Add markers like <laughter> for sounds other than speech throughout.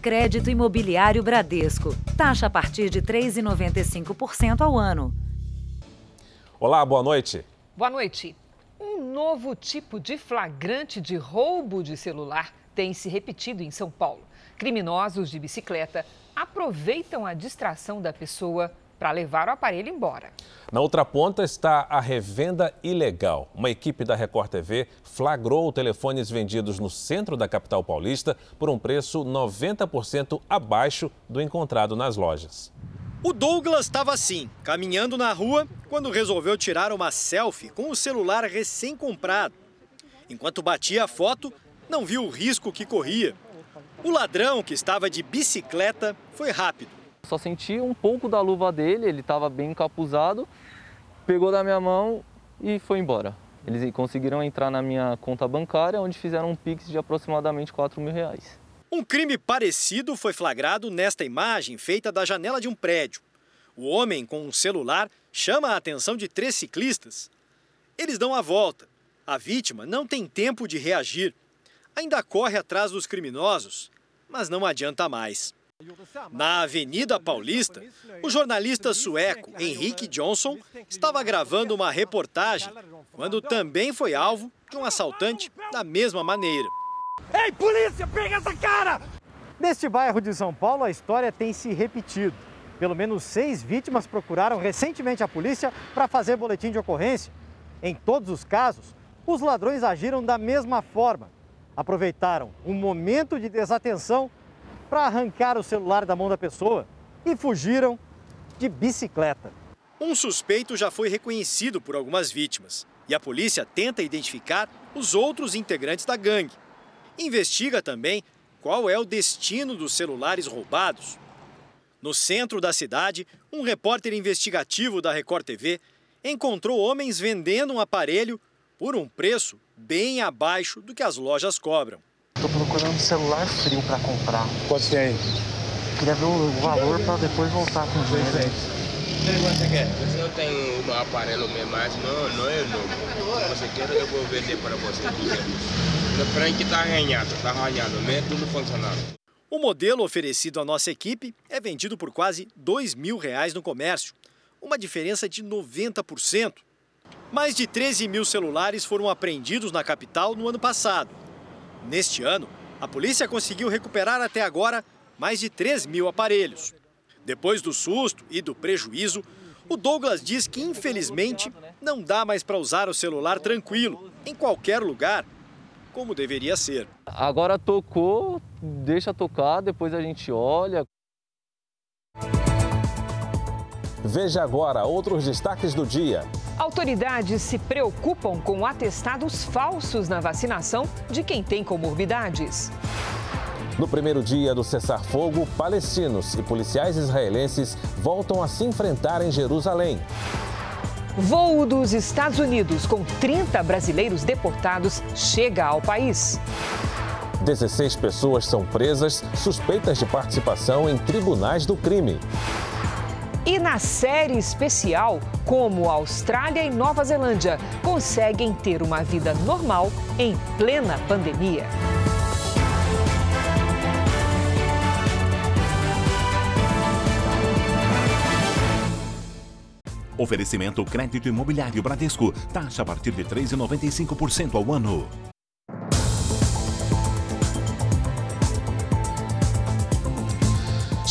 Crédito Imobiliário Bradesco. Taxa a partir de 3,95% ao ano. Olá, boa noite. Boa noite. Um novo tipo de flagrante de roubo de celular tem se repetido em São Paulo. Criminosos de bicicleta aproveitam a distração da pessoa para levar o aparelho embora. Na outra ponta está a revenda ilegal. Uma equipe da Record TV flagrou telefones vendidos no centro da capital paulista por um preço 90% abaixo do encontrado nas lojas. O Douglas estava assim, caminhando na rua, quando resolveu tirar uma selfie com o celular recém-comprado. Enquanto batia a foto, não viu o risco que corria. O ladrão, que estava de bicicleta, foi rápido só senti um pouco da luva dele, ele estava bem encapuzado, pegou da minha mão e foi embora. Eles conseguiram entrar na minha conta bancária, onde fizeram um pix de aproximadamente 4 mil reais. Um crime parecido foi flagrado nesta imagem feita da janela de um prédio. O homem com um celular chama a atenção de três ciclistas. Eles dão a volta. A vítima não tem tempo de reagir. Ainda corre atrás dos criminosos, mas não adianta mais. Na Avenida Paulista, o jornalista sueco Henrique Johnson estava gravando uma reportagem quando também foi alvo de um assaltante da mesma maneira. Ei, polícia, pega essa cara! Neste bairro de São Paulo, a história tem se repetido. Pelo menos seis vítimas procuraram recentemente a polícia para fazer boletim de ocorrência. Em todos os casos, os ladrões agiram da mesma forma. Aproveitaram um momento de desatenção para arrancar o celular da mão da pessoa e fugiram de bicicleta. Um suspeito já foi reconhecido por algumas vítimas e a polícia tenta identificar os outros integrantes da gangue. Investiga também qual é o destino dos celulares roubados. No centro da cidade, um repórter investigativo da Record TV encontrou homens vendendo um aparelho por um preço bem abaixo do que as lojas cobram. Tô procurando um celular frio para comprar. Quanto tem aí? Queria ver o valor para depois voltar com o dinheiro. você quer? Você não tem um aparelho mesmo, mas não, não é novo. Se você quer, eu vou vender para você. Na frente está arranhado, está arranhado mesmo, tudo funcionando. O modelo oferecido à nossa equipe é vendido por quase dois mil reais no comércio, uma diferença de 90%. Mais de 13 mil celulares foram apreendidos na capital no ano passado. Neste ano, a polícia conseguiu recuperar até agora mais de 3 mil aparelhos. Depois do susto e do prejuízo, o Douglas diz que, infelizmente, não dá mais para usar o celular tranquilo, em qualquer lugar, como deveria ser. Agora tocou, deixa tocar, depois a gente olha. Veja agora outros destaques do dia. Autoridades se preocupam com atestados falsos na vacinação de quem tem comorbidades. No primeiro dia do cessar-fogo, palestinos e policiais israelenses voltam a se enfrentar em Jerusalém. Voo dos Estados Unidos com 30 brasileiros deportados chega ao país. 16 pessoas são presas suspeitas de participação em tribunais do crime. E na série especial, como Austrália e Nova Zelândia conseguem ter uma vida normal em plena pandemia. Oferecimento Crédito Imobiliário Bradesco. Taxa a partir de 3,95% ao ano.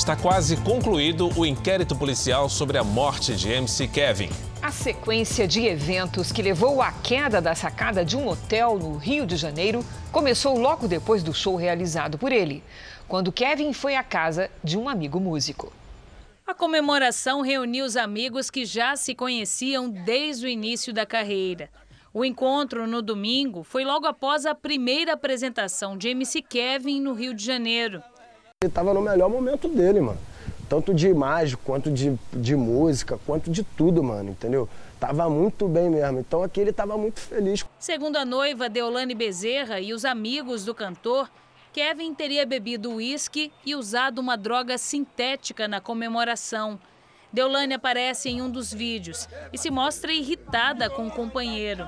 Está quase concluído o inquérito policial sobre a morte de MC Kevin. A sequência de eventos que levou à queda da sacada de um hotel no Rio de Janeiro começou logo depois do show realizado por ele, quando Kevin foi à casa de um amigo músico. A comemoração reuniu os amigos que já se conheciam desde o início da carreira. O encontro no domingo foi logo após a primeira apresentação de MC Kevin no Rio de Janeiro. Ele tava no melhor momento dele, mano. Tanto de imagem, quanto de, de música, quanto de tudo, mano, entendeu? Tava muito bem mesmo. Então aqui ele tava muito feliz. Segundo a noiva Deolane Bezerra e os amigos do cantor, Kevin teria bebido uísque e usado uma droga sintética na comemoração. Deolane aparece em um dos vídeos e se mostra irritada com o companheiro.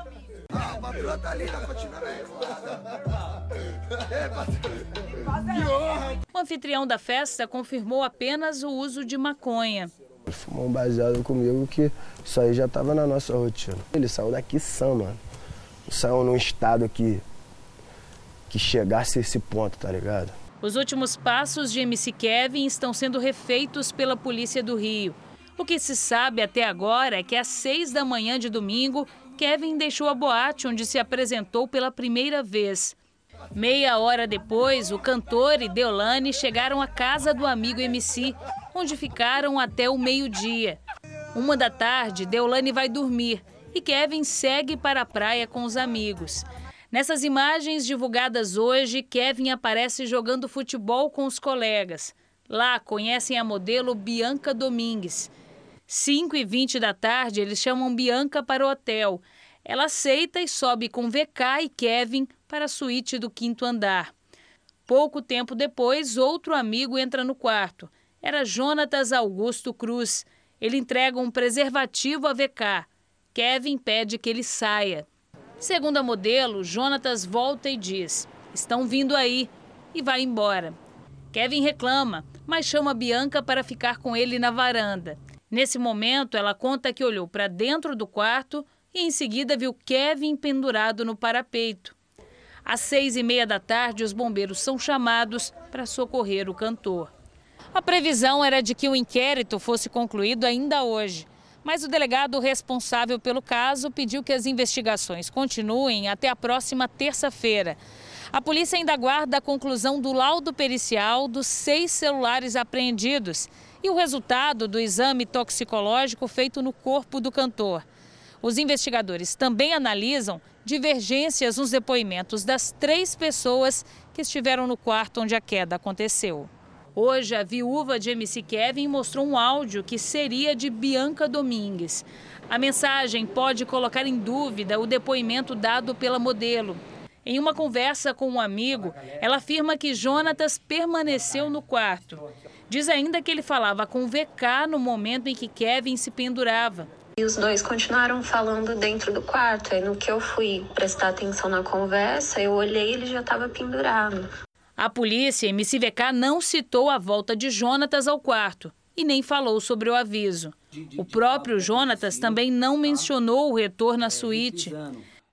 O anfitrião da festa confirmou apenas o uso de maconha. Fumou um baseado comigo que isso aí já estava na nossa rotina. Ele saiu daqui sã, mano. Saiu num estado que, que chegasse a esse ponto, tá ligado? Os últimos passos de MC Kevin estão sendo refeitos pela Polícia do Rio. O que se sabe até agora é que às seis da manhã de domingo, Kevin deixou a boate onde se apresentou pela primeira vez. Meia hora depois, o cantor e Deolane chegaram à casa do amigo MC, onde ficaram até o meio-dia. Uma da tarde, Deolane vai dormir e Kevin segue para a praia com os amigos. Nessas imagens divulgadas hoje, Kevin aparece jogando futebol com os colegas. Lá conhecem a modelo Bianca Domingues. 5 e 20 da tarde, eles chamam Bianca para o hotel. Ela aceita e sobe com VK e Kevin para a suíte do quinto andar. Pouco tempo depois, outro amigo entra no quarto. Era Jonatas Augusto Cruz. Ele entrega um preservativo a VK. Kevin pede que ele saia. Segundo a modelo, Jonatas volta e diz: Estão vindo aí, e vai embora. Kevin reclama, mas chama Bianca para ficar com ele na varanda. Nesse momento, ela conta que olhou para dentro do quarto e em seguida viu Kevin pendurado no parapeito. Às seis e meia da tarde, os bombeiros são chamados para socorrer o cantor. A previsão era de que o inquérito fosse concluído ainda hoje, mas o delegado responsável pelo caso pediu que as investigações continuem até a próxima terça-feira. A polícia ainda aguarda a conclusão do laudo pericial dos seis celulares apreendidos e o resultado do exame toxicológico feito no corpo do cantor. Os investigadores também analisam divergências nos depoimentos das três pessoas que estiveram no quarto onde a queda aconteceu. Hoje, a viúva de MC Kevin mostrou um áudio que seria de Bianca Domingues. A mensagem pode colocar em dúvida o depoimento dado pela modelo. Em uma conversa com um amigo, ela afirma que Jonatas permaneceu no quarto. Diz ainda que ele falava com VK no momento em que Kevin se pendurava. E os dois continuaram falando dentro do quarto. Aí no que eu fui prestar atenção na conversa, eu olhei e ele já estava pendurado. A polícia MCVK não citou a volta de Jonatas ao quarto e nem falou sobre o aviso. O próprio Jonatas também não mencionou o retorno à suíte.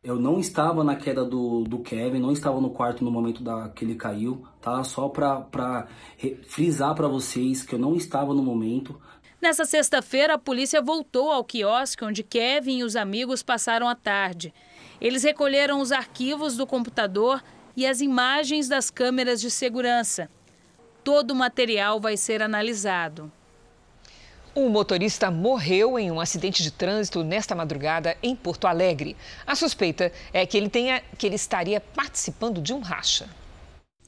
Eu não estava na queda do, do Kevin, não estava no quarto no momento da, que ele caiu, tá? Só para frisar para vocês que eu não estava no momento. Nessa sexta-feira, a polícia voltou ao quiosque onde Kevin e os amigos passaram a tarde. Eles recolheram os arquivos do computador e as imagens das câmeras de segurança. Todo o material vai ser analisado. Um motorista morreu em um acidente de trânsito nesta madrugada em Porto Alegre. A suspeita é que ele, tenha, que ele estaria participando de um racha.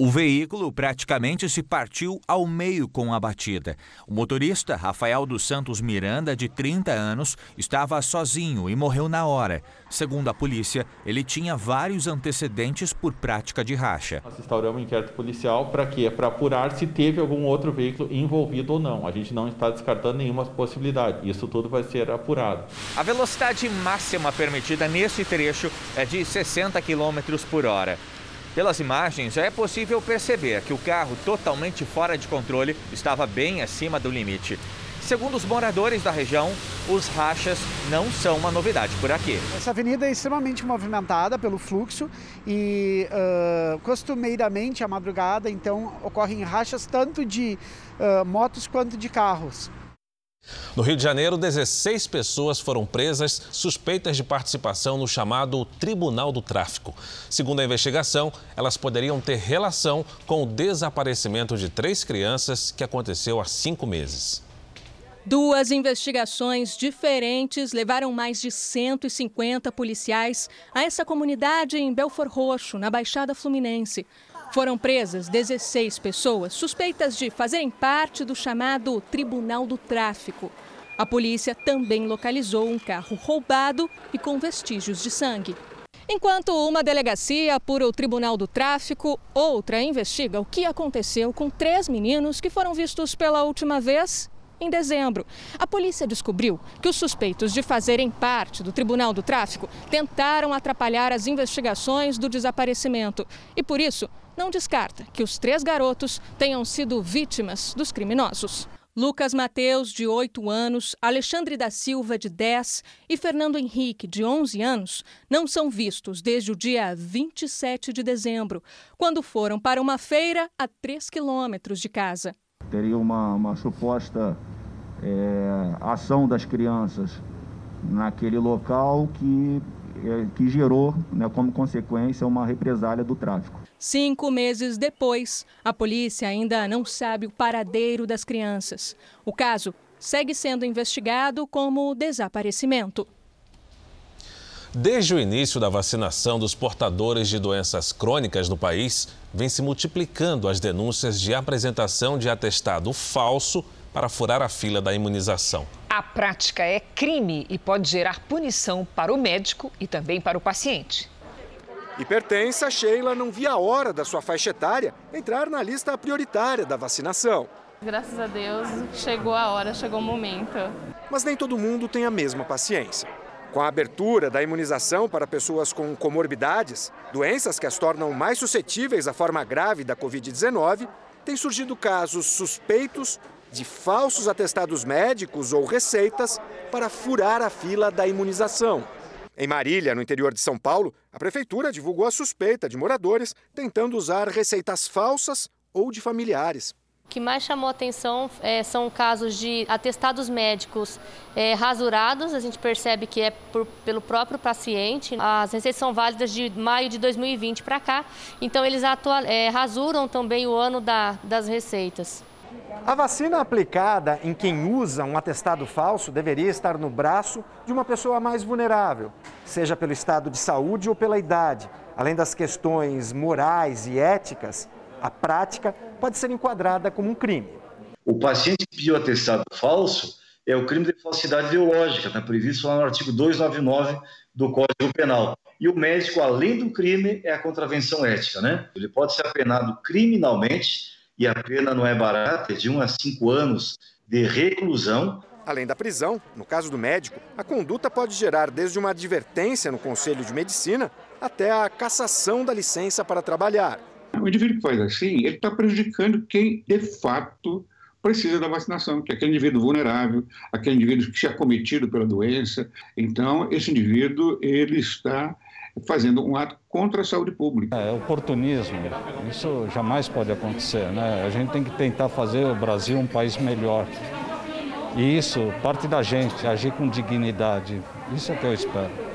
O veículo praticamente se partiu ao meio com a batida. O motorista, Rafael dos Santos Miranda, de 30 anos, estava sozinho e morreu na hora. Segundo a polícia, ele tinha vários antecedentes por prática de racha. Nós instauramos um inquérito policial para quê? Para apurar se teve algum outro veículo envolvido ou não. A gente não está descartando nenhuma possibilidade. Isso tudo vai ser apurado. A velocidade máxima permitida nesse trecho é de 60 km por hora. Pelas imagens, é possível perceber que o carro, totalmente fora de controle, estava bem acima do limite. Segundo os moradores da região, os rachas não são uma novidade por aqui. Essa avenida é extremamente movimentada pelo fluxo e uh, costumeiramente à madrugada, então, ocorrem rachas tanto de uh, motos quanto de carros. No Rio de Janeiro, 16 pessoas foram presas suspeitas de participação no chamado Tribunal do Tráfico. Segundo a investigação, elas poderiam ter relação com o desaparecimento de três crianças que aconteceu há cinco meses. Duas investigações diferentes levaram mais de 150 policiais a essa comunidade em Belfor Roxo, na Baixada Fluminense. Foram presas 16 pessoas suspeitas de fazerem parte do chamado Tribunal do Tráfico. A polícia também localizou um carro roubado e com vestígios de sangue. Enquanto uma delegacia apura o Tribunal do Tráfico, outra investiga o que aconteceu com três meninos que foram vistos pela última vez em dezembro. A polícia descobriu que os suspeitos de fazerem parte do Tribunal do Tráfico tentaram atrapalhar as investigações do desaparecimento e, por isso, não descarta que os três garotos tenham sido vítimas dos criminosos. Lucas Mateus, de 8 anos, Alexandre da Silva, de 10 e Fernando Henrique, de 11 anos, não são vistos desde o dia 27 de dezembro, quando foram para uma feira a 3 quilômetros de casa. Teria uma, uma suposta é, ação das crianças naquele local que, é, que gerou, né, como consequência, uma represália do tráfico. Cinco meses depois, a polícia ainda não sabe o paradeiro das crianças. O caso segue sendo investigado como desaparecimento. Desde o início da vacinação dos portadores de doenças crônicas no país, vem se multiplicando as denúncias de apresentação de atestado falso para furar a fila da imunização. A prática é crime e pode gerar punição para o médico e também para o paciente. Hipertensa, Sheila não via a hora da sua faixa etária entrar na lista prioritária da vacinação. Graças a Deus, chegou a hora, chegou o momento. Mas nem todo mundo tem a mesma paciência. Com a abertura da imunização para pessoas com comorbidades, doenças que as tornam mais suscetíveis à forma grave da Covid-19, tem surgido casos suspeitos de falsos atestados médicos ou receitas para furar a fila da imunização. Em Marília, no interior de São Paulo, a prefeitura divulgou a suspeita de moradores tentando usar receitas falsas ou de familiares. O que mais chamou atenção é, são casos de atestados médicos é, rasurados, a gente percebe que é por, pelo próprio paciente. As receitas são válidas de maio de 2020 para cá, então eles atual, é, rasuram também o ano da, das receitas. A vacina aplicada em quem usa um atestado falso deveria estar no braço de uma pessoa mais vulnerável, seja pelo estado de saúde ou pela idade. Além das questões morais e éticas, a prática pode ser enquadrada como um crime. O paciente que pediu atestado falso é o crime de falsidade ideológica, está previsto lá no artigo 299 do Código Penal. E o médico, além do crime, é a contravenção ética, né? Ele pode ser apenado criminalmente e a pena não é barata, é de 1 a 5 anos de reclusão. Além da prisão, no caso do médico, a conduta pode gerar desde uma advertência no Conselho de Medicina até a cassação da licença para trabalhar. O indivíduo que faz assim, ele está prejudicando quem de fato precisa da vacinação, que é aquele indivíduo vulnerável, aquele indivíduo que é cometido pela doença. Então, esse indivíduo ele está fazendo um ato contra a saúde pública. É oportunismo, isso jamais pode acontecer. Né? A gente tem que tentar fazer o Brasil um país melhor. E isso parte da gente, agir com dignidade. Isso é o que eu espero.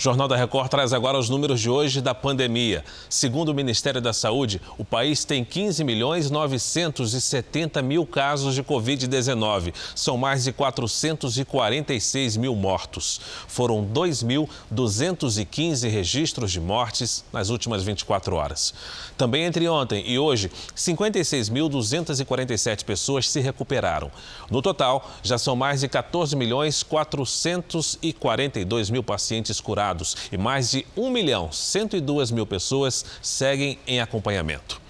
O Jornal da Record traz agora os números de hoje da pandemia. Segundo o Ministério da Saúde, o país tem 15 milhões 970 mil casos de Covid-19. São mais de 446 mil mortos. Foram 2.215 registros de mortes nas últimas 24 horas. Também entre ontem e hoje, 56.247 pessoas se recuperaram. No total, já são mais de 14 milhões 442 mil pacientes curados e mais de 1 milhão 102 mil pessoas seguem em acompanhamento.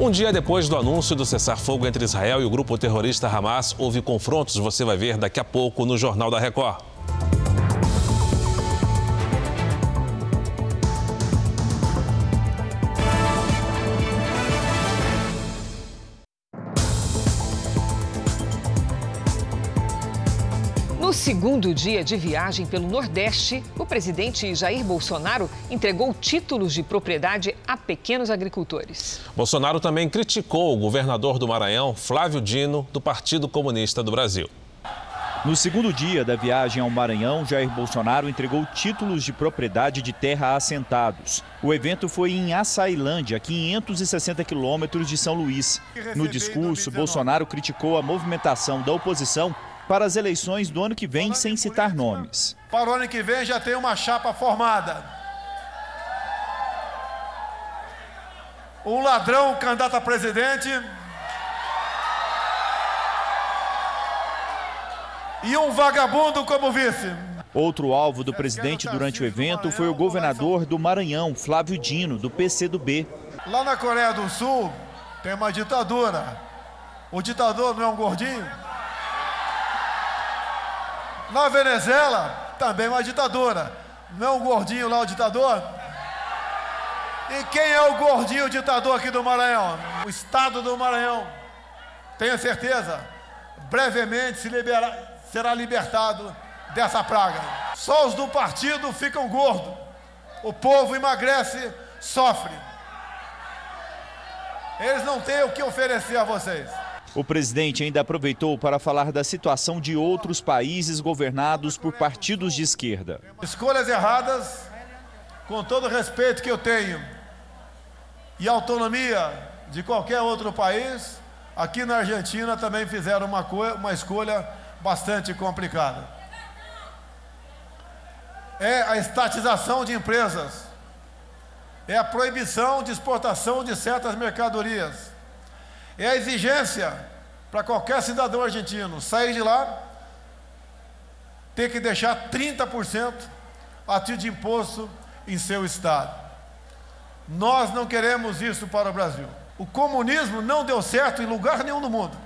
Um dia depois do anúncio do cessar-fogo entre Israel e o grupo terrorista Hamas, houve confrontos. Você vai ver daqui a pouco no Jornal da Record. Segundo dia de viagem pelo Nordeste, o presidente Jair Bolsonaro entregou títulos de propriedade a pequenos agricultores. Bolsonaro também criticou o governador do Maranhão, Flávio Dino, do Partido Comunista do Brasil. No segundo dia da viagem ao Maranhão, Jair Bolsonaro entregou títulos de propriedade de terra a assentados. O evento foi em Açailândia, 560 quilômetros de São Luís. No discurso, Bolsonaro criticou a movimentação da oposição para as eleições do ano que vem, sem citar nomes. Para o ano que vem já tem uma chapa formada. Um ladrão candidato a presidente. E um vagabundo como vice. Outro alvo do presidente durante o evento foi o governador do Maranhão, Flávio Dino, do PCdoB. Lá na Coreia do Sul, tem uma ditadura. O ditador não é um gordinho? Na Venezuela, também uma ditadura. Não é um gordinho lá o ditador? E quem é o gordinho ditador aqui do Maranhão? O Estado do Maranhão. Tenha certeza, brevemente se libera, será libertado dessa praga. Só os do partido ficam gordos. O povo emagrece, sofre. Eles não têm o que oferecer a vocês. O presidente ainda aproveitou para falar da situação de outros países governados por partidos de esquerda. Escolhas erradas, com todo o respeito que eu tenho e autonomia de qualquer outro país, aqui na Argentina também fizeram uma, uma escolha bastante complicada. É a estatização de empresas, é a proibição de exportação de certas mercadorias é a exigência para qualquer cidadão argentino sair de lá, ter que deixar 30% a título de imposto em seu estado. Nós não queremos isso para o Brasil. O comunismo não deu certo em lugar nenhum do mundo.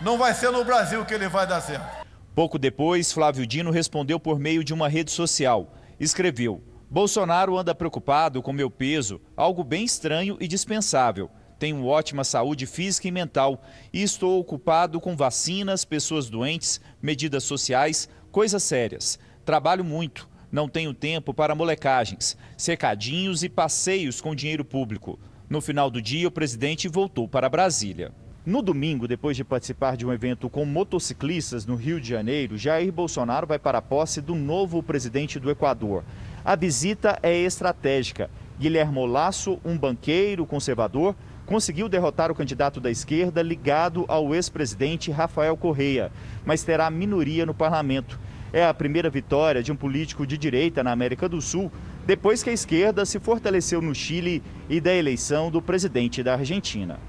Não vai ser no Brasil que ele vai dar certo. Pouco depois, Flávio Dino respondeu por meio de uma rede social. Escreveu: Bolsonaro anda preocupado com meu peso, algo bem estranho e dispensável. Tenho ótima saúde física e mental e estou ocupado com vacinas, pessoas doentes, medidas sociais, coisas sérias. Trabalho muito, não tenho tempo para molecagens, secadinhos e passeios com dinheiro público. No final do dia, o presidente voltou para Brasília. No domingo, depois de participar de um evento com motociclistas no Rio de Janeiro, Jair Bolsonaro vai para a posse do novo presidente do Equador. A visita é estratégica. Guilherme Lasso, um banqueiro conservador, conseguiu derrotar o candidato da esquerda ligado ao ex-presidente Rafael Correia, mas terá minoria no parlamento. É a primeira vitória de um político de direita na América do Sul, depois que a esquerda se fortaleceu no Chile e da eleição do presidente da Argentina.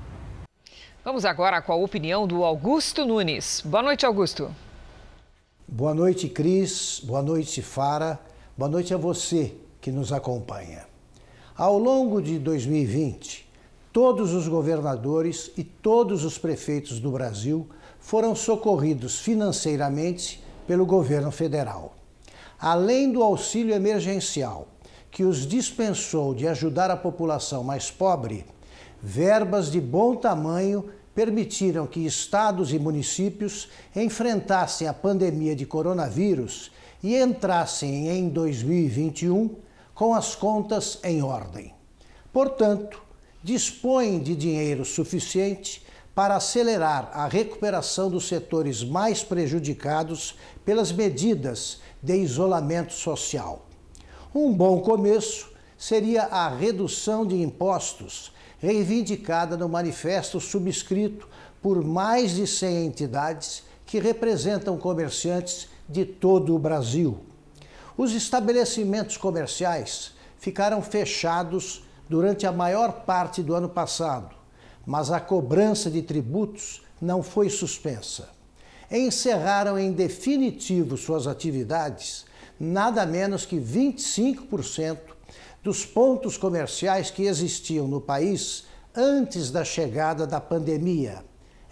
Vamos agora com a opinião do Augusto Nunes. Boa noite, Augusto. Boa noite, Cris. Boa noite, Fara. Boa noite a você que nos acompanha. Ao longo de 2020, todos os governadores e todos os prefeitos do Brasil foram socorridos financeiramente pelo governo federal. Além do auxílio emergencial, que os dispensou de ajudar a população mais pobre, verbas de bom tamanho permitiram que estados e municípios enfrentassem a pandemia de coronavírus e entrassem em 2021 com as contas em ordem. Portanto, dispõem de dinheiro suficiente para acelerar a recuperação dos setores mais prejudicados pelas medidas de isolamento social. Um bom começo seria a redução de impostos, reivindicada no manifesto subscrito por mais de 100 entidades que representam comerciantes de todo o Brasil. Os estabelecimentos comerciais ficaram fechados durante a maior parte do ano passado, mas a cobrança de tributos não foi suspensa. Encerraram em definitivo suas atividades nada menos que 25% dos pontos comerciais que existiam no país antes da chegada da pandemia.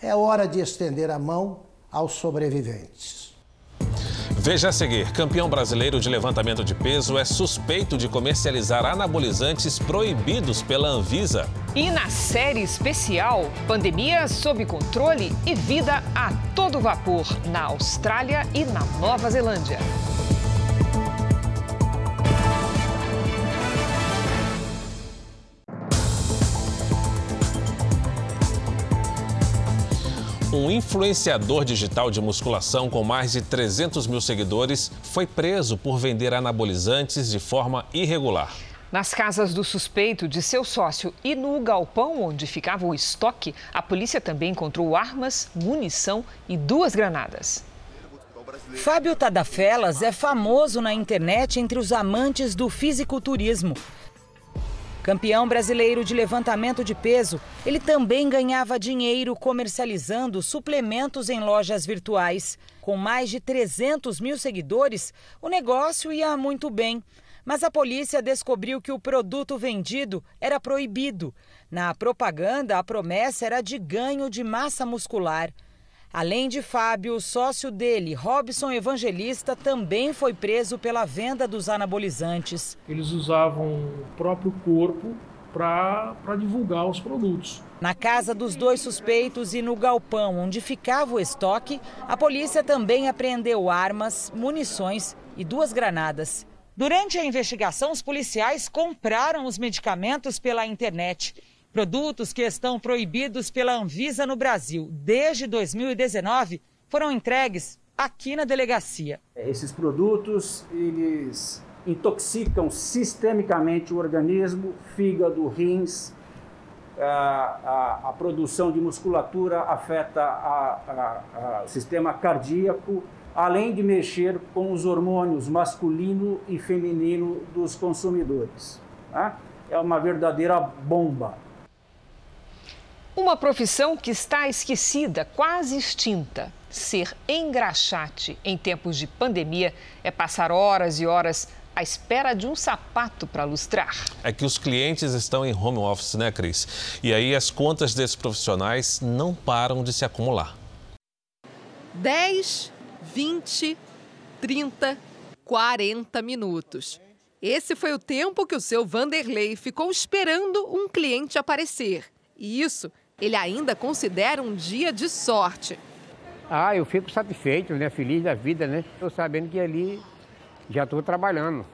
É hora de estender a mão aos sobreviventes. Veja a seguir: campeão brasileiro de levantamento de peso é suspeito de comercializar anabolizantes proibidos pela Anvisa. E na série especial, pandemia sob controle e vida a todo vapor na Austrália e na Nova Zelândia. Um influenciador digital de musculação com mais de 300 mil seguidores foi preso por vender anabolizantes de forma irregular. Nas casas do suspeito, de seu sócio e no galpão onde ficava o estoque, a polícia também encontrou armas, munição e duas granadas. Fábio Tadafelas é famoso na internet entre os amantes do fisiculturismo. Campeão brasileiro de levantamento de peso, ele também ganhava dinheiro comercializando suplementos em lojas virtuais. Com mais de 300 mil seguidores, o negócio ia muito bem. Mas a polícia descobriu que o produto vendido era proibido. Na propaganda, a promessa era de ganho de massa muscular. Além de Fábio, o sócio dele, Robson Evangelista, também foi preso pela venda dos anabolizantes. Eles usavam o próprio corpo para divulgar os produtos. Na casa dos dois suspeitos e no galpão onde ficava o estoque, a polícia também apreendeu armas, munições e duas granadas. Durante a investigação, os policiais compraram os medicamentos pela internet. Produtos que estão proibidos pela Anvisa no Brasil desde 2019 foram entregues aqui na delegacia. Esses produtos, eles intoxicam sistemicamente o organismo, fígado, rins, a, a, a produção de musculatura afeta o sistema cardíaco, além de mexer com os hormônios masculino e feminino dos consumidores. Tá? É uma verdadeira bomba. Uma profissão que está esquecida, quase extinta. Ser engraxate em tempos de pandemia é passar horas e horas à espera de um sapato para lustrar. É que os clientes estão em home office, né, Cris? E aí as contas desses profissionais não param de se acumular. 10, 20, 30, 40 minutos. Esse foi o tempo que o seu Vanderlei ficou esperando um cliente aparecer. E isso ele ainda considera um dia de sorte. Ah, eu fico satisfeito, né? Feliz da vida, né? Estou sabendo que ali já estou trabalhando.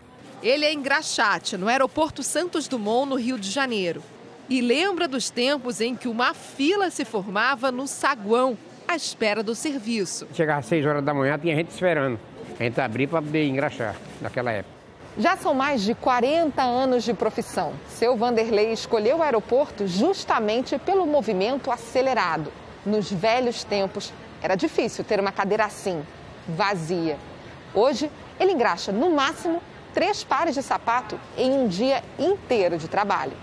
Ele é engraxate, no aeroporto Santos Dumont, no Rio de Janeiro. E lembra dos tempos em que uma fila se formava no saguão, à espera do serviço. Chegava às 6 horas da manhã, tinha gente esperando. A gente abria para poder engraxar, naquela época. Já são mais de 40 anos de profissão. Seu Vanderlei escolheu o aeroporto justamente pelo movimento acelerado. Nos velhos tempos, era difícil ter uma cadeira assim, vazia. Hoje, ele engraxa no máximo três pares de sapato em um dia inteiro de trabalho.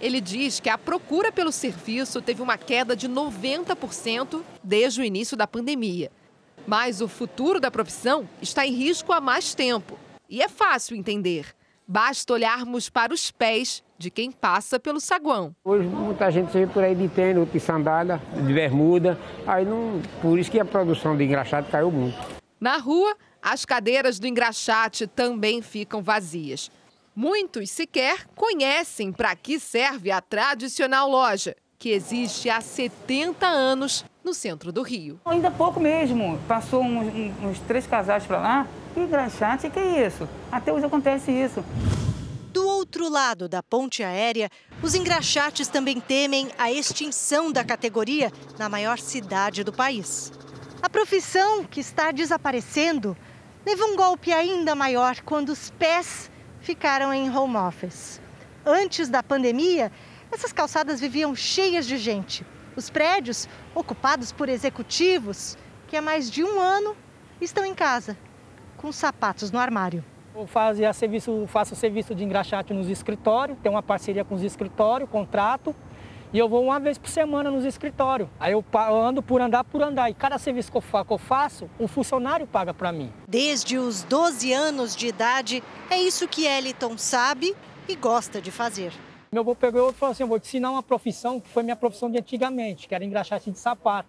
Ele diz que a procura pelo serviço teve uma queda de 90% desde o início da pandemia. Mas o futuro da profissão está em risco há mais tempo. E é fácil entender. Basta olharmos para os pés de quem passa pelo saguão. Hoje muita gente vê por aí de tênis, de sandália, de bermuda. Aí não, por isso que a produção de engraxate caiu muito. Na rua, as cadeiras do engraxate também ficam vazias. Muitos sequer conhecem para que serve a tradicional loja, que existe há 70 anos no centro do Rio. Ainda pouco mesmo. Passou uns, uns três casais para lá. Que engraxate, que é isso? Até hoje acontece isso. Do outro lado da ponte aérea, os engraxates também temem a extinção da categoria na maior cidade do país. A profissão que está desaparecendo levou um golpe ainda maior quando os pés ficaram em home office. Antes da pandemia, essas calçadas viviam cheias de gente. Os prédios, ocupados por executivos que há mais de um ano estão em casa, com sapatos no armário. Eu fazia serviço, faço serviço de engraxate nos escritórios, tenho uma parceria com os escritórios, contrato, e eu vou uma vez por semana nos escritórios. Aí eu ando por andar, por andar. E cada serviço que eu faço, um funcionário paga para mim. Desde os 12 anos de idade, é isso que Eliton sabe e gosta de fazer. Meu avô pegou e falou assim: eu vou te ensinar uma profissão que foi minha profissão de antigamente, que era engraxate de sapato.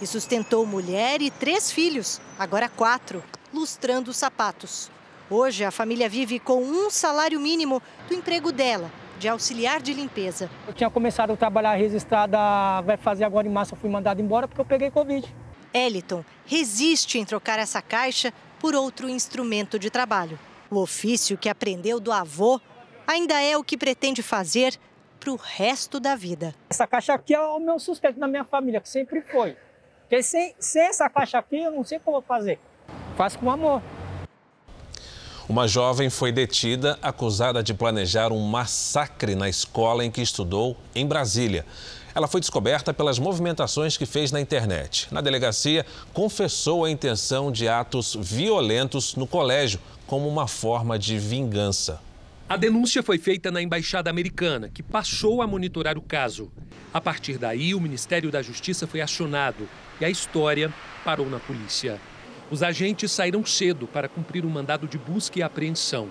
E sustentou mulher e três filhos, agora quatro, lustrando sapatos. Hoje a família vive com um salário mínimo do emprego dela, de auxiliar de limpeza. Eu tinha começado a trabalhar registrada, vai fazer agora em março, eu fui mandado embora porque eu peguei Covid. Eliton resiste em trocar essa caixa por outro instrumento de trabalho. O ofício que aprendeu do avô ainda é o que pretende fazer para o resto da vida. Essa caixa aqui é o meu sustento na minha família, que sempre foi. Porque sem, sem essa caixa aqui, eu não sei o que eu vou fazer. Faço com amor. Uma jovem foi detida acusada de planejar um massacre na escola em que estudou, em Brasília. Ela foi descoberta pelas movimentações que fez na internet. Na delegacia, confessou a intenção de atos violentos no colégio como uma forma de vingança. A denúncia foi feita na Embaixada Americana, que passou a monitorar o caso. A partir daí, o Ministério da Justiça foi acionado e a história parou na polícia. Os agentes saíram cedo para cumprir um mandado de busca e apreensão.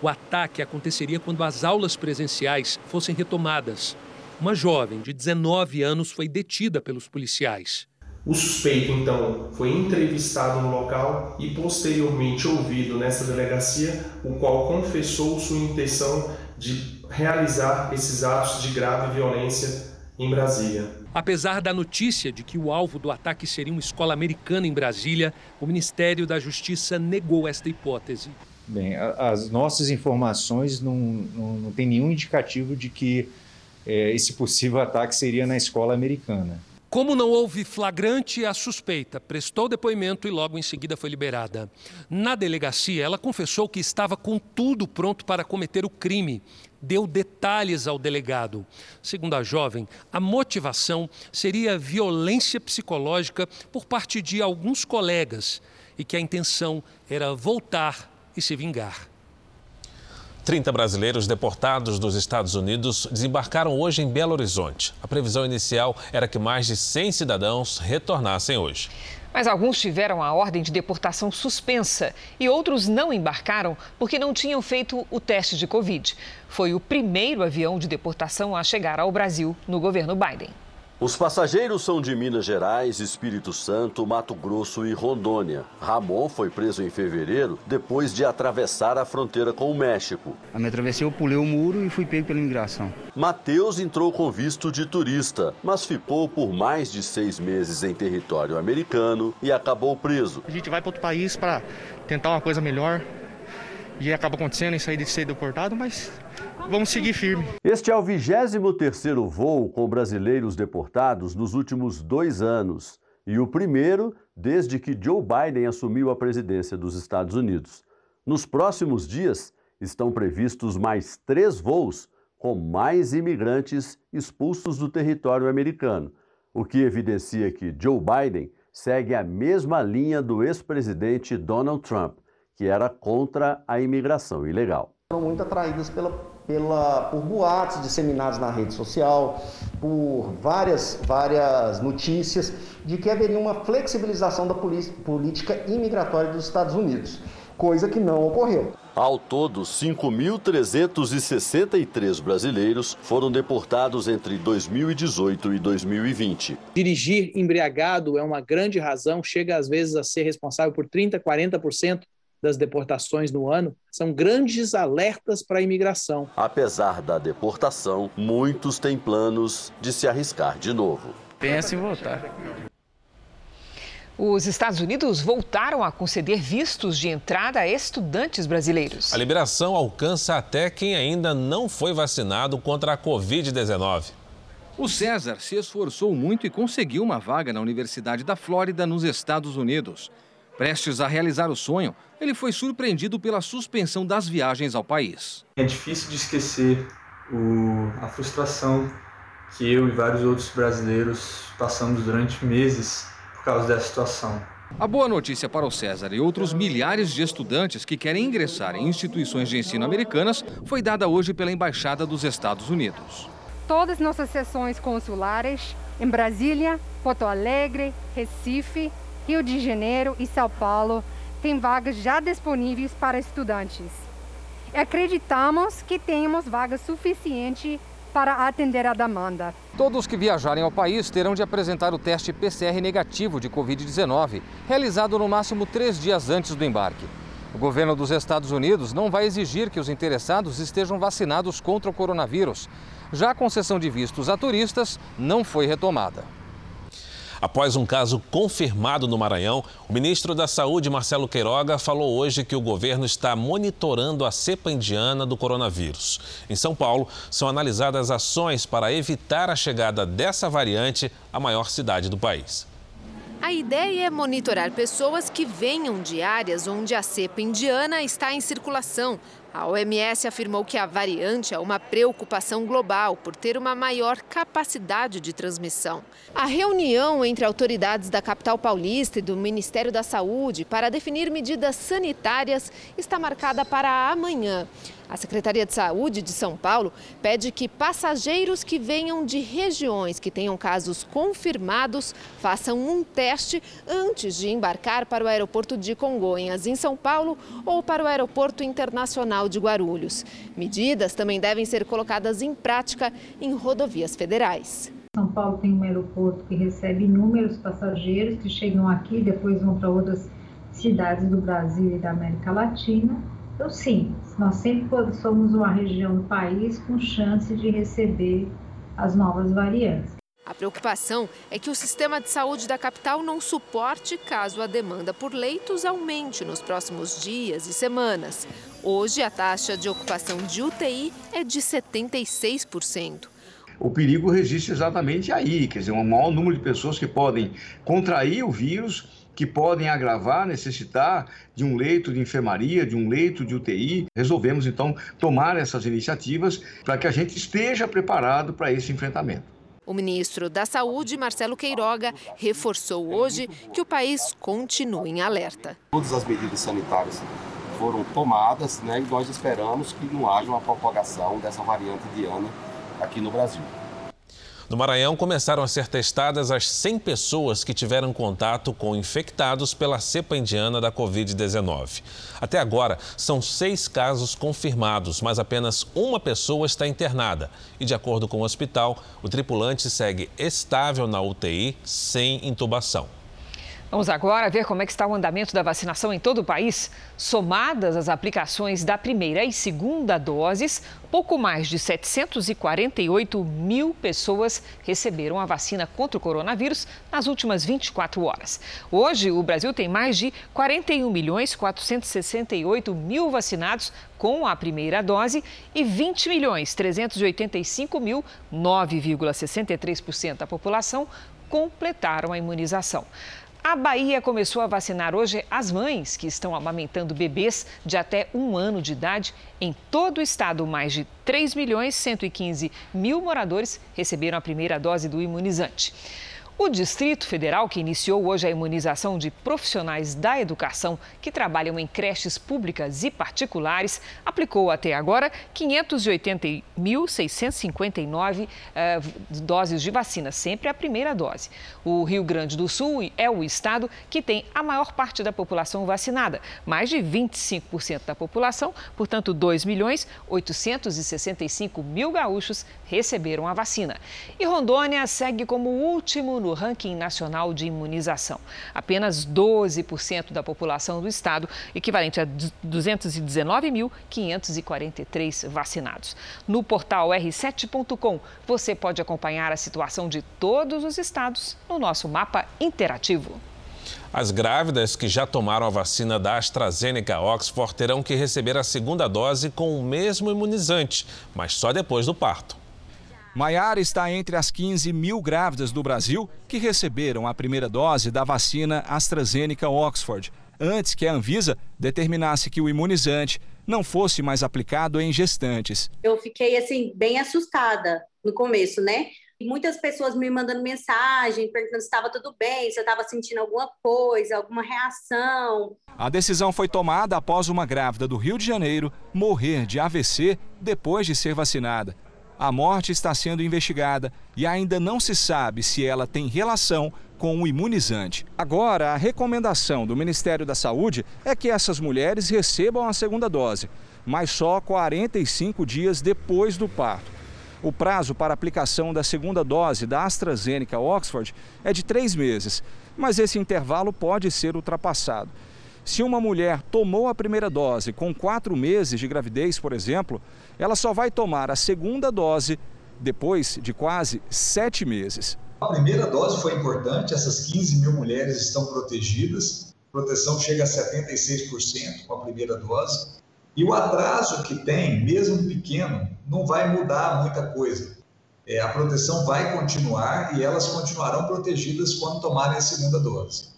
O ataque aconteceria quando as aulas presenciais fossem retomadas. Uma jovem de 19 anos foi detida pelos policiais. O suspeito, então, foi entrevistado no local e posteriormente ouvido nessa delegacia, o qual confessou sua intenção de realizar esses atos de grave violência em Brasília. Apesar da notícia de que o alvo do ataque seria uma escola americana em Brasília, o Ministério da Justiça negou esta hipótese. Bem, as nossas informações não, não, não tem nenhum indicativo de que é, esse possível ataque seria na escola americana. Como não houve flagrante, a suspeita prestou depoimento e logo em seguida foi liberada. Na delegacia, ela confessou que estava com tudo pronto para cometer o crime. Deu detalhes ao delegado. Segundo a jovem, a motivação seria violência psicológica por parte de alguns colegas e que a intenção era voltar e se vingar. 30 brasileiros deportados dos Estados Unidos desembarcaram hoje em Belo Horizonte. A previsão inicial era que mais de 100 cidadãos retornassem hoje. Mas alguns tiveram a ordem de deportação suspensa e outros não embarcaram porque não tinham feito o teste de Covid. Foi o primeiro avião de deportação a chegar ao Brasil no governo Biden. Os passageiros são de Minas Gerais, Espírito Santo, Mato Grosso e Rondônia. Ramon foi preso em fevereiro depois de atravessar a fronteira com o México. A me atravessei, eu pulei o muro e fui pego pela imigração. Matheus entrou com visto de turista, mas ficou por mais de seis meses em território americano e acabou preso. A gente vai para outro país para tentar uma coisa melhor e acaba acontecendo isso aí de ser deportado, mas vamos seguir firme. Este é o 23º voo com brasileiros deportados nos últimos dois anos e o primeiro desde que Joe Biden assumiu a presidência dos Estados Unidos. Nos próximos dias estão previstos mais três voos com mais imigrantes expulsos do território americano, o que evidencia que Joe Biden segue a mesma linha do ex-presidente Donald Trump, que era contra a imigração ilegal. Foram muito atraídas pela, pela, por boatos disseminados na rede social, por várias, várias notícias de que haveria uma flexibilização da política imigratória dos Estados Unidos, coisa que não ocorreu. Ao todo, 5.363 brasileiros foram deportados entre 2018 e 2020. Dirigir embriagado é uma grande razão, chega às vezes a ser responsável por 30%, 40% das deportações no ano são grandes alertas para a imigração. Apesar da deportação, muitos têm planos de se arriscar de novo. Pensa em voltar. Os Estados Unidos voltaram a conceder vistos de entrada a estudantes brasileiros. A liberação alcança até quem ainda não foi vacinado contra a Covid-19. O César se esforçou muito e conseguiu uma vaga na Universidade da Flórida, nos Estados Unidos. Prestes a realizar o sonho, ele foi surpreendido pela suspensão das viagens ao país. É difícil de esquecer o, a frustração que eu e vários outros brasileiros passamos durante meses por causa dessa situação. A boa notícia para o César e outros milhares de estudantes que querem ingressar em instituições de ensino americanas foi dada hoje pela Embaixada dos Estados Unidos. Todas nossas sessões consulares em Brasília, Porto Alegre, Recife, Rio de Janeiro e São Paulo têm vagas já disponíveis para estudantes. Acreditamos que temos vagas suficientes para atender a demanda. Todos que viajarem ao país terão de apresentar o teste PCR negativo de Covid-19, realizado no máximo três dias antes do embarque. O governo dos Estados Unidos não vai exigir que os interessados estejam vacinados contra o coronavírus. Já a concessão de vistos a turistas não foi retomada. Após um caso confirmado no Maranhão, o ministro da Saúde, Marcelo Queiroga, falou hoje que o governo está monitorando a cepa indiana do coronavírus. Em São Paulo, são analisadas ações para evitar a chegada dessa variante à maior cidade do país. A ideia é monitorar pessoas que venham de áreas onde a cepa indiana está em circulação, a OMS afirmou que a variante é uma preocupação global por ter uma maior capacidade de transmissão. A reunião entre autoridades da capital paulista e do Ministério da Saúde para definir medidas sanitárias está marcada para amanhã. A Secretaria de Saúde de São Paulo pede que passageiros que venham de regiões que tenham casos confirmados façam um teste antes de embarcar para o aeroporto de Congonhas, em São Paulo, ou para o Aeroporto Internacional de Guarulhos. Medidas também devem ser colocadas em prática em rodovias federais. São Paulo tem um aeroporto que recebe inúmeros passageiros que chegam aqui depois vão para outras cidades do Brasil e da América Latina então, sim, nós sempre somos uma região do país com chance de receber as novas variantes. A preocupação é que o sistema de saúde da capital não suporte caso a demanda por leitos aumente nos próximos dias e semanas. Hoje, a taxa de ocupação de UTI é de 76%. O perigo resiste exatamente aí, quer dizer, um maior número de pessoas que podem contrair o vírus que podem agravar, necessitar de um leito de enfermaria, de um leito de UTI. Resolvemos então tomar essas iniciativas para que a gente esteja preparado para esse enfrentamento. O ministro da Saúde, Marcelo Queiroga, reforçou hoje que o país continua em alerta. Todas as medidas sanitárias foram tomadas né, e nós esperamos que não haja uma propagação dessa variante Diana aqui no Brasil. No Maranhão, começaram a ser testadas as 100 pessoas que tiveram contato com infectados pela cepa indiana da Covid-19. Até agora, são seis casos confirmados, mas apenas uma pessoa está internada. E, de acordo com o hospital, o tripulante segue estável na UTI, sem intubação. Vamos agora ver como é que está o andamento da vacinação em todo o país. Somadas as aplicações da primeira e segunda doses, pouco mais de 748 mil pessoas receberam a vacina contra o coronavírus nas últimas 24 horas. Hoje, o Brasil tem mais de 41 milhões 468 mil vacinados com a primeira dose e 20 milhões 385 mil, 9,63% da população, completaram a imunização. A Bahia começou a vacinar hoje as mães que estão amamentando bebês de até um ano de idade. Em todo o estado, mais de 3 milhões 115 mil moradores receberam a primeira dose do imunizante. O Distrito Federal, que iniciou hoje a imunização de profissionais da educação que trabalham em creches públicas e particulares, aplicou até agora 580.659 eh, doses de vacina, sempre a primeira dose. O Rio Grande do Sul é o estado que tem a maior parte da população vacinada, mais de 25% da população, portanto, 2 milhões 865 mil gaúchos receberam a vacina. E Rondônia segue como último no ranking nacional de imunização. Apenas 12% da população do estado, equivalente a 219.543 vacinados. No portal r7.com, você pode acompanhar a situação de todos os estados no nosso mapa interativo. As grávidas que já tomaram a vacina da AstraZeneca Oxford terão que receber a segunda dose com o mesmo imunizante, mas só depois do parto. Maiara está entre as 15 mil grávidas do Brasil que receberam a primeira dose da vacina AstraZeneca Oxford, antes que a Anvisa determinasse que o imunizante não fosse mais aplicado em gestantes. Eu fiquei assim bem assustada no começo, né? muitas pessoas me mandando mensagem, perguntando se estava tudo bem, se eu estava sentindo alguma coisa, alguma reação. A decisão foi tomada após uma grávida do Rio de Janeiro morrer de AVC depois de ser vacinada. A morte está sendo investigada e ainda não se sabe se ela tem relação com o imunizante. Agora, a recomendação do Ministério da Saúde é que essas mulheres recebam a segunda dose, mas só 45 dias depois do parto. O prazo para aplicação da segunda dose da AstraZeneca Oxford é de três meses, mas esse intervalo pode ser ultrapassado. Se uma mulher tomou a primeira dose com quatro meses de gravidez, por exemplo, ela só vai tomar a segunda dose depois de quase sete meses. A primeira dose foi importante, essas 15 mil mulheres estão protegidas, a proteção chega a 76% com a primeira dose. E o atraso que tem, mesmo pequeno, não vai mudar muita coisa. É, a proteção vai continuar e elas continuarão protegidas quando tomarem a segunda dose.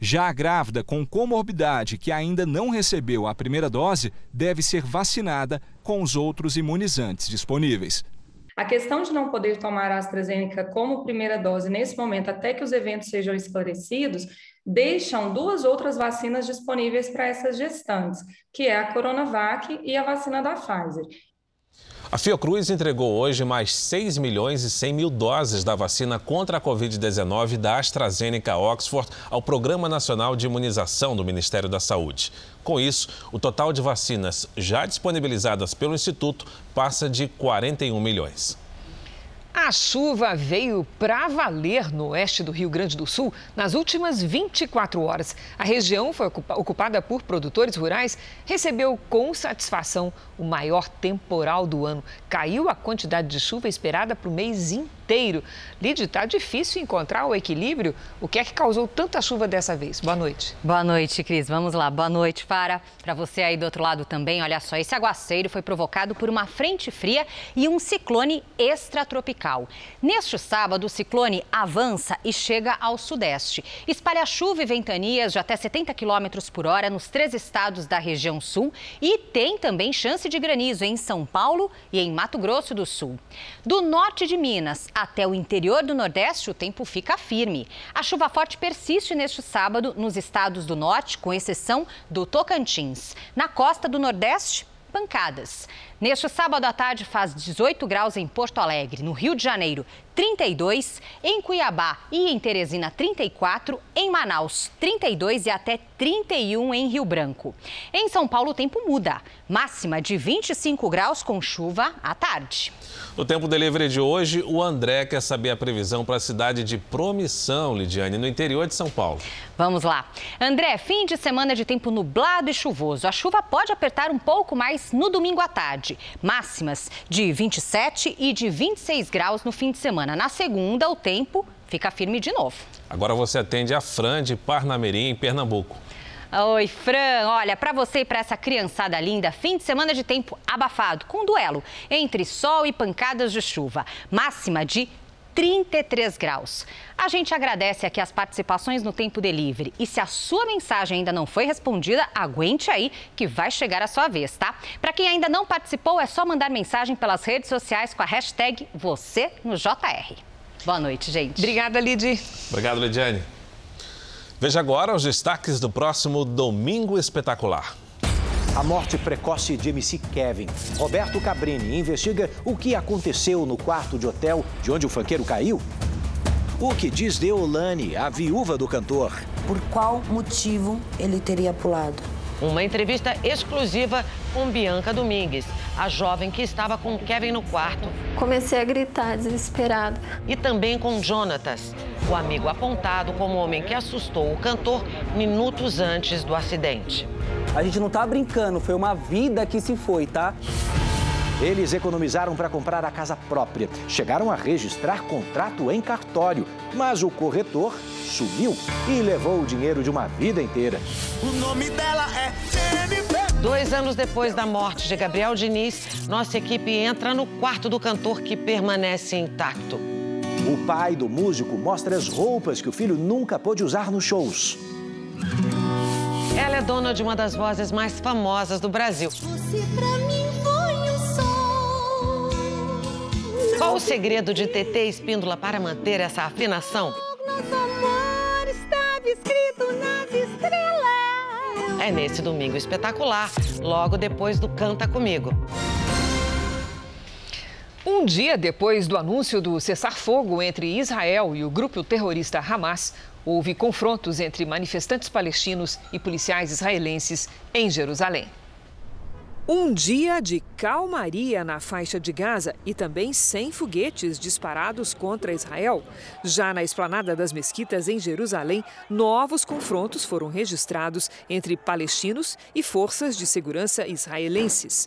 Já a grávida com comorbidade que ainda não recebeu a primeira dose deve ser vacinada com os outros imunizantes disponíveis. A questão de não poder tomar a AstraZeneca como primeira dose nesse momento, até que os eventos sejam esclarecidos, deixam duas outras vacinas disponíveis para essas gestantes, que é a Coronavac e a vacina da Pfizer. A Fiocruz entregou hoje mais 6 milhões e 100 mil doses da vacina contra a Covid-19 da AstraZeneca Oxford ao Programa Nacional de Imunização do Ministério da Saúde. Com isso, o total de vacinas já disponibilizadas pelo Instituto passa de 41 milhões. A chuva veio para valer no oeste do Rio Grande do Sul nas últimas 24 horas. A região foi ocupada por produtores rurais, recebeu com satisfação o maior temporal do ano. Caiu a quantidade de chuva esperada para o mês inteiro. Lid, está difícil encontrar o equilíbrio. O que é que causou tanta chuva dessa vez? Boa noite. Boa noite, Cris. Vamos lá. Boa noite, para para você aí do outro lado também. Olha só, esse aguaceiro foi provocado por uma frente fria e um ciclone extratropical. Neste sábado, o ciclone avança e chega ao sudeste. Espalha chuva e ventanias de até 70 quilômetros por hora nos três estados da região sul e tem também chance de granizo em São Paulo e em Mato Grosso do Sul. Do norte de Minas até o interior do Nordeste, o tempo fica firme. A chuva forte persiste neste sábado nos estados do norte, com exceção do Tocantins. Na costa do Nordeste, pancadas. Neste sábado à tarde faz 18 graus em Porto Alegre, no Rio de Janeiro, 32, em Cuiabá e em Teresina 34, em Manaus 32 e até 31 em Rio Branco. Em São Paulo o tempo muda, máxima de 25 graus com chuva à tarde. No tempo delivery de hoje, o André quer saber a previsão para a cidade de Promissão, Lidiane, no interior de São Paulo. Vamos lá. André, fim de semana de tempo nublado e chuvoso. A chuva pode apertar um pouco mais no domingo à tarde. Máximas de 27 e de 26 graus no fim de semana. Na segunda, o tempo fica firme de novo. Agora você atende a Fran de Parnamirim, em Pernambuco. Oi, Fran. Olha, para você e para essa criançada linda, fim de semana de tempo abafado, com duelo entre sol e pancadas de chuva. Máxima de 33 graus. A gente agradece aqui as participações no Tempo Delivery. E se a sua mensagem ainda não foi respondida, aguente aí que vai chegar a sua vez, tá? Para quem ainda não participou, é só mandar mensagem pelas redes sociais com a hashtag você no JR. Boa noite, gente. Obrigada, Lid. Obrigado, Lidiane. Veja agora os destaques do próximo Domingo Espetacular. A morte precoce de MC Kevin. Roberto Cabrini investiga o que aconteceu no quarto de hotel de onde o funkeiro caiu. O que diz Deolane, a viúva do cantor. Por qual motivo ele teria pulado? Uma entrevista exclusiva com Bianca Domingues, a jovem que estava com Kevin no quarto. Comecei a gritar desesperada. E também com Jonatas, o amigo apontado como o homem que assustou o cantor minutos antes do acidente. A gente não tá brincando, foi uma vida que se foi, tá? Eles economizaram para comprar a casa própria. Chegaram a registrar contrato em cartório, mas o corretor sumiu e levou o dinheiro de uma vida inteira. O nome dela é Jennifer. Dois anos depois da morte de Gabriel Diniz, nossa equipe entra no quarto do cantor que permanece intacto. O pai do músico mostra as roupas que o filho nunca pôde usar nos shows. Ela é dona de uma das vozes mais famosas do Brasil. Você pra mim Qual o segredo de TT Espíndola para manter essa afinação? Nosso amor estava escrito nas estrelas. É nesse domingo espetacular, logo depois do Canta Comigo. Um dia depois do anúncio do cessar-fogo entre Israel e o grupo terrorista Hamas, houve confrontos entre manifestantes palestinos e policiais israelenses em Jerusalém. Um dia de calmaria na faixa de Gaza e também sem foguetes disparados contra Israel. Já na esplanada das mesquitas em Jerusalém, novos confrontos foram registrados entre palestinos e forças de segurança israelenses.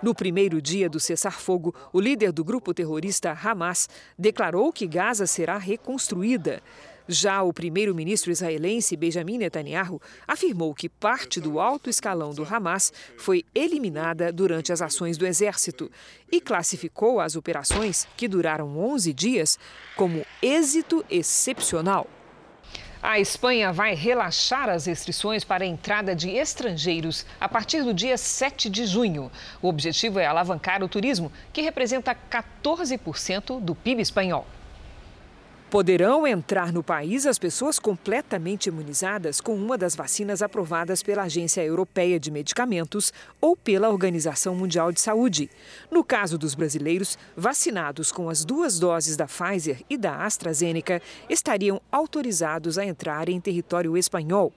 No primeiro dia do cessar-fogo, o líder do grupo terrorista Hamas declarou que Gaza será reconstruída. Já o primeiro-ministro israelense Benjamin Netanyahu afirmou que parte do alto escalão do Hamas foi eliminada durante as ações do exército e classificou as operações, que duraram 11 dias, como êxito excepcional. A Espanha vai relaxar as restrições para a entrada de estrangeiros a partir do dia 7 de junho. O objetivo é alavancar o turismo, que representa 14% do PIB espanhol. Poderão entrar no país as pessoas completamente imunizadas com uma das vacinas aprovadas pela Agência Europeia de Medicamentos ou pela Organização Mundial de Saúde. No caso dos brasileiros, vacinados com as duas doses da Pfizer e da AstraZeneca, estariam autorizados a entrar em território espanhol.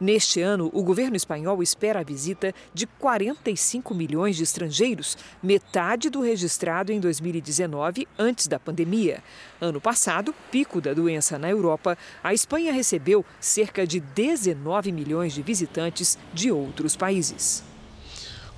Neste ano, o governo espanhol espera a visita de 45 milhões de estrangeiros, metade do registrado em 2019, antes da pandemia. Ano passado, pico da doença na Europa, a Espanha recebeu cerca de 19 milhões de visitantes de outros países.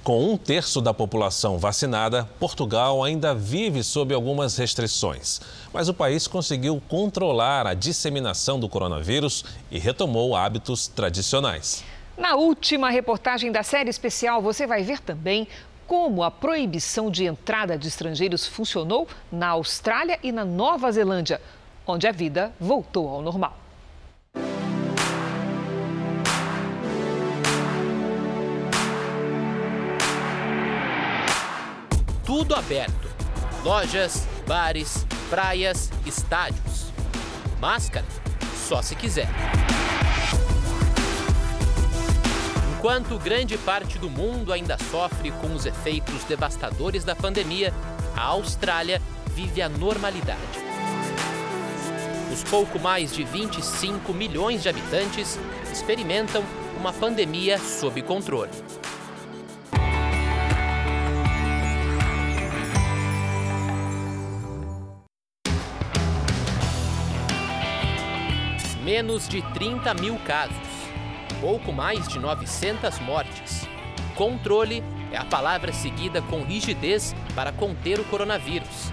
Com um terço da população vacinada, Portugal ainda vive sob algumas restrições. Mas o país conseguiu controlar a disseminação do coronavírus e retomou hábitos tradicionais. Na última reportagem da série especial, você vai ver também como a proibição de entrada de estrangeiros funcionou na Austrália e na Nova Zelândia, onde a vida voltou ao normal. Tudo aberto: lojas, bares, praias, estádios. Máscara? Só se quiser. Enquanto grande parte do mundo ainda sofre com os efeitos devastadores da pandemia, a Austrália vive a normalidade. Os pouco mais de 25 milhões de habitantes experimentam uma pandemia sob controle. Menos de 30 mil casos pouco mais de 900 mortes. Controle é a palavra seguida com rigidez para conter o coronavírus.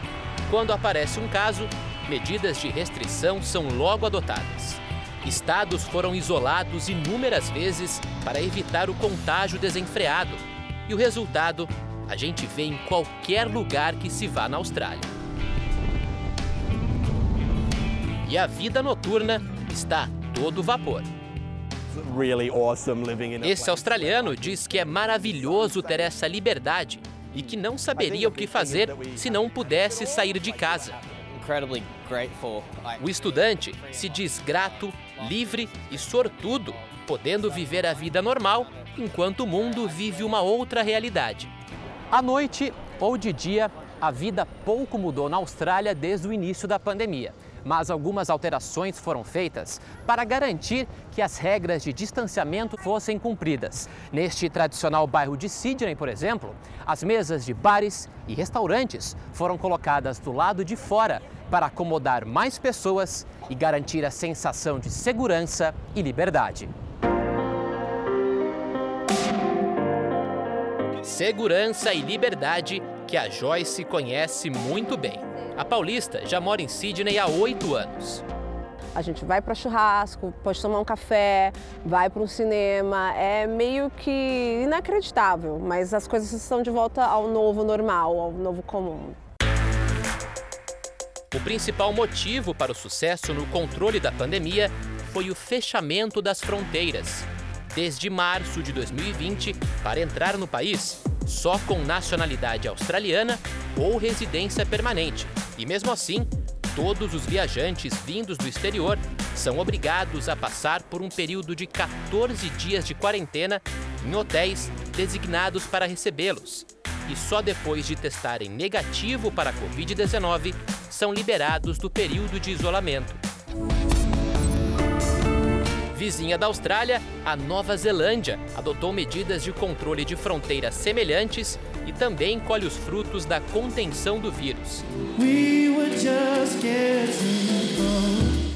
Quando aparece um caso, medidas de restrição são logo adotadas. Estados foram isolados inúmeras vezes para evitar o contágio desenfreado. E o resultado a gente vê em qualquer lugar que se vá na Austrália. E a vida noturna está a todo vapor. Esse australiano diz que é maravilhoso ter essa liberdade e que não saberia o que fazer se não pudesse sair de casa. O estudante se diz grato, livre e sortudo, podendo viver a vida normal enquanto o mundo vive uma outra realidade. À noite ou de dia, a vida pouco mudou na Austrália desde o início da pandemia mas algumas alterações foram feitas para garantir que as regras de distanciamento fossem cumpridas. Neste tradicional bairro de Sydney, por exemplo, as mesas de bares e restaurantes foram colocadas do lado de fora para acomodar mais pessoas e garantir a sensação de segurança e liberdade. Segurança e liberdade que a Joyce conhece muito bem. A paulista já mora em Sydney há oito anos. A gente vai para churrasco, pode tomar um café, vai para um cinema. É meio que inacreditável, mas as coisas estão de volta ao novo normal, ao novo comum. O principal motivo para o sucesso no controle da pandemia foi o fechamento das fronteiras. Desde março de 2020, para entrar no país, só com nacionalidade australiana ou residência permanente. E mesmo assim, todos os viajantes vindos do exterior são obrigados a passar por um período de 14 dias de quarentena em hotéis designados para recebê-los. E só depois de testarem negativo para a Covid-19 são liberados do período de isolamento. Vizinha da Austrália, a Nova Zelândia adotou medidas de controle de fronteiras semelhantes e também colhe os frutos da contenção do vírus.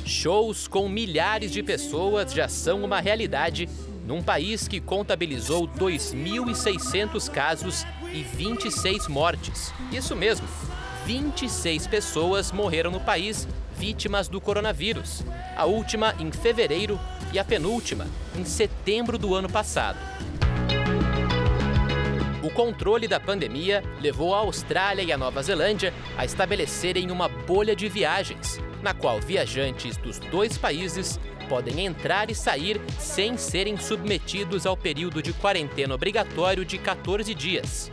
Shows com milhares de pessoas já são uma realidade num país que contabilizou 2.600 casos e 26 mortes. Isso mesmo, 26 pessoas morreram no país vítimas do coronavírus. A última em fevereiro e a penúltima em setembro do ano passado. O controle da pandemia levou a Austrália e a Nova Zelândia a estabelecerem uma bolha de viagens, na qual viajantes dos dois países podem entrar e sair sem serem submetidos ao período de quarentena obrigatório de 14 dias.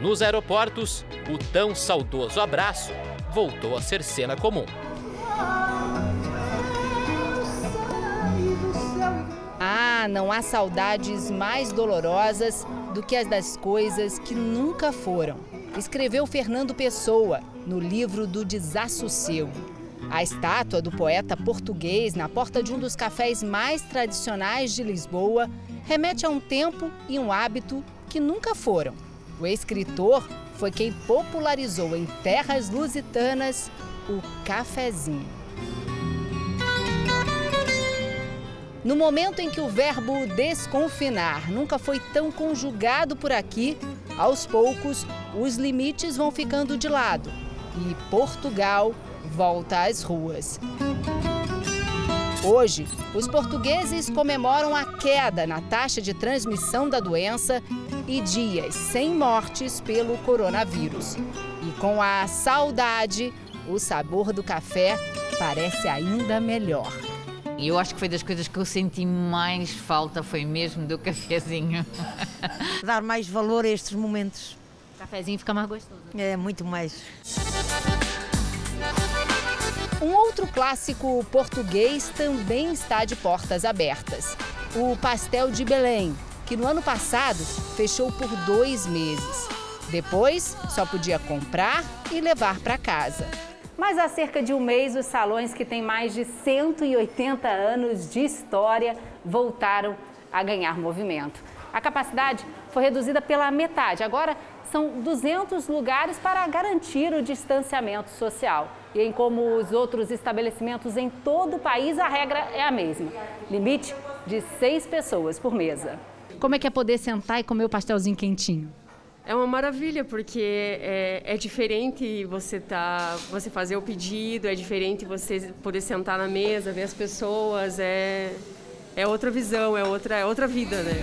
Nos aeroportos, o tão saudoso abraço voltou a ser cena comum. Ah, não há saudades mais dolorosas do que as das coisas que nunca foram. Escreveu Fernando Pessoa no livro do Desassossego. A estátua do poeta português na porta de um dos cafés mais tradicionais de Lisboa remete a um tempo e um hábito que nunca foram. O escritor foi quem popularizou em terras lusitanas o cafezinho. No momento em que o verbo desconfinar nunca foi tão conjugado por aqui, aos poucos os limites vão ficando de lado e Portugal volta às ruas. Hoje, os portugueses comemoram a queda na taxa de transmissão da doença e dias sem mortes pelo coronavírus. E com a saudade, o sabor do café parece ainda melhor. E eu acho que foi das coisas que eu senti mais falta, foi mesmo do cafezinho. <laughs> Dar mais valor a estes momentos. O cafezinho fica mais gostoso. É, muito mais. Um outro clássico português também está de portas abertas. O pastel de Belém, que no ano passado fechou por dois meses. Depois, só podia comprar e levar para casa. Mas há cerca de um mês, os salões que têm mais de 180 anos de história voltaram a ganhar movimento. A capacidade foi reduzida pela metade. Agora são 200 lugares para garantir o distanciamento social. E em como os outros estabelecimentos em todo o país, a regra é a mesma: limite de seis pessoas por mesa. Como é que é poder sentar e comer o pastelzinho quentinho? É uma maravilha porque é, é, diferente você tá, você fazer o pedido, é diferente você poder sentar na mesa, ver as pessoas, é, é outra visão, é outra, é outra vida, né?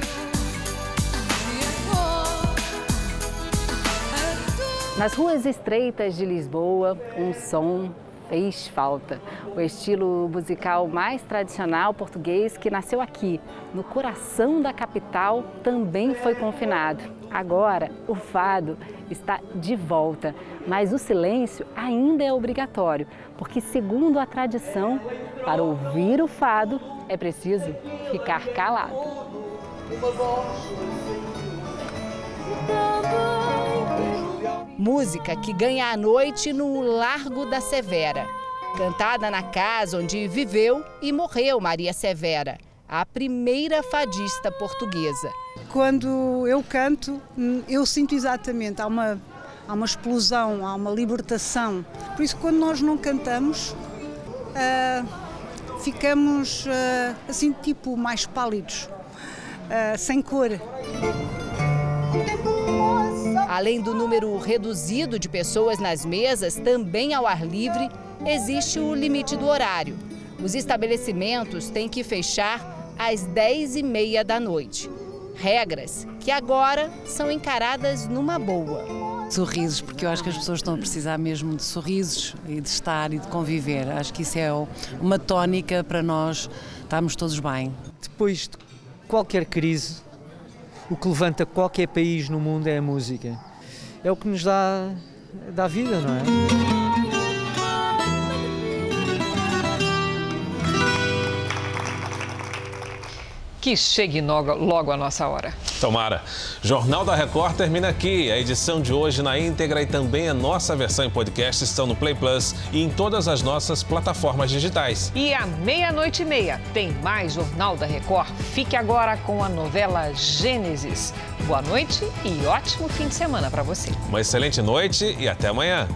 Nas ruas estreitas de Lisboa, um som fez falta. O estilo musical mais tradicional português que nasceu aqui, no coração da capital, também foi confinado. Agora, o fado está de volta, mas o silêncio ainda é obrigatório, porque, segundo a tradição, para ouvir o fado é preciso ficar calado. Música que ganha a noite no Largo da Severa. Cantada na casa onde viveu e morreu Maria Severa, a primeira fadista portuguesa. Quando eu canto, eu sinto exatamente, há uma, há uma explosão, há uma libertação. Por isso, quando nós não cantamos, uh, ficamos uh, assim, tipo, mais pálidos, uh, sem cor. Além do número reduzido de pessoas nas mesas, também ao ar livre, existe o limite do horário. Os estabelecimentos têm que fechar às 10h30 da noite. Regras que agora são encaradas numa boa. Sorrisos, porque eu acho que as pessoas estão a precisar mesmo de sorrisos e de estar e de conviver. Acho que isso é uma tónica para nós estarmos todos bem. Depois de qualquer crise, o que levanta qualquer país no mundo é a música. É o que nos dá, dá vida, não é? Que chegue logo a nossa hora. Tomara. Jornal da Record termina aqui. A edição de hoje na íntegra e também a nossa versão em podcast estão no Play Plus e em todas as nossas plataformas digitais. E à meia-noite e meia tem mais Jornal da Record. Fique agora com a novela Gênesis. Boa noite e ótimo fim de semana para você. Uma excelente noite e até amanhã.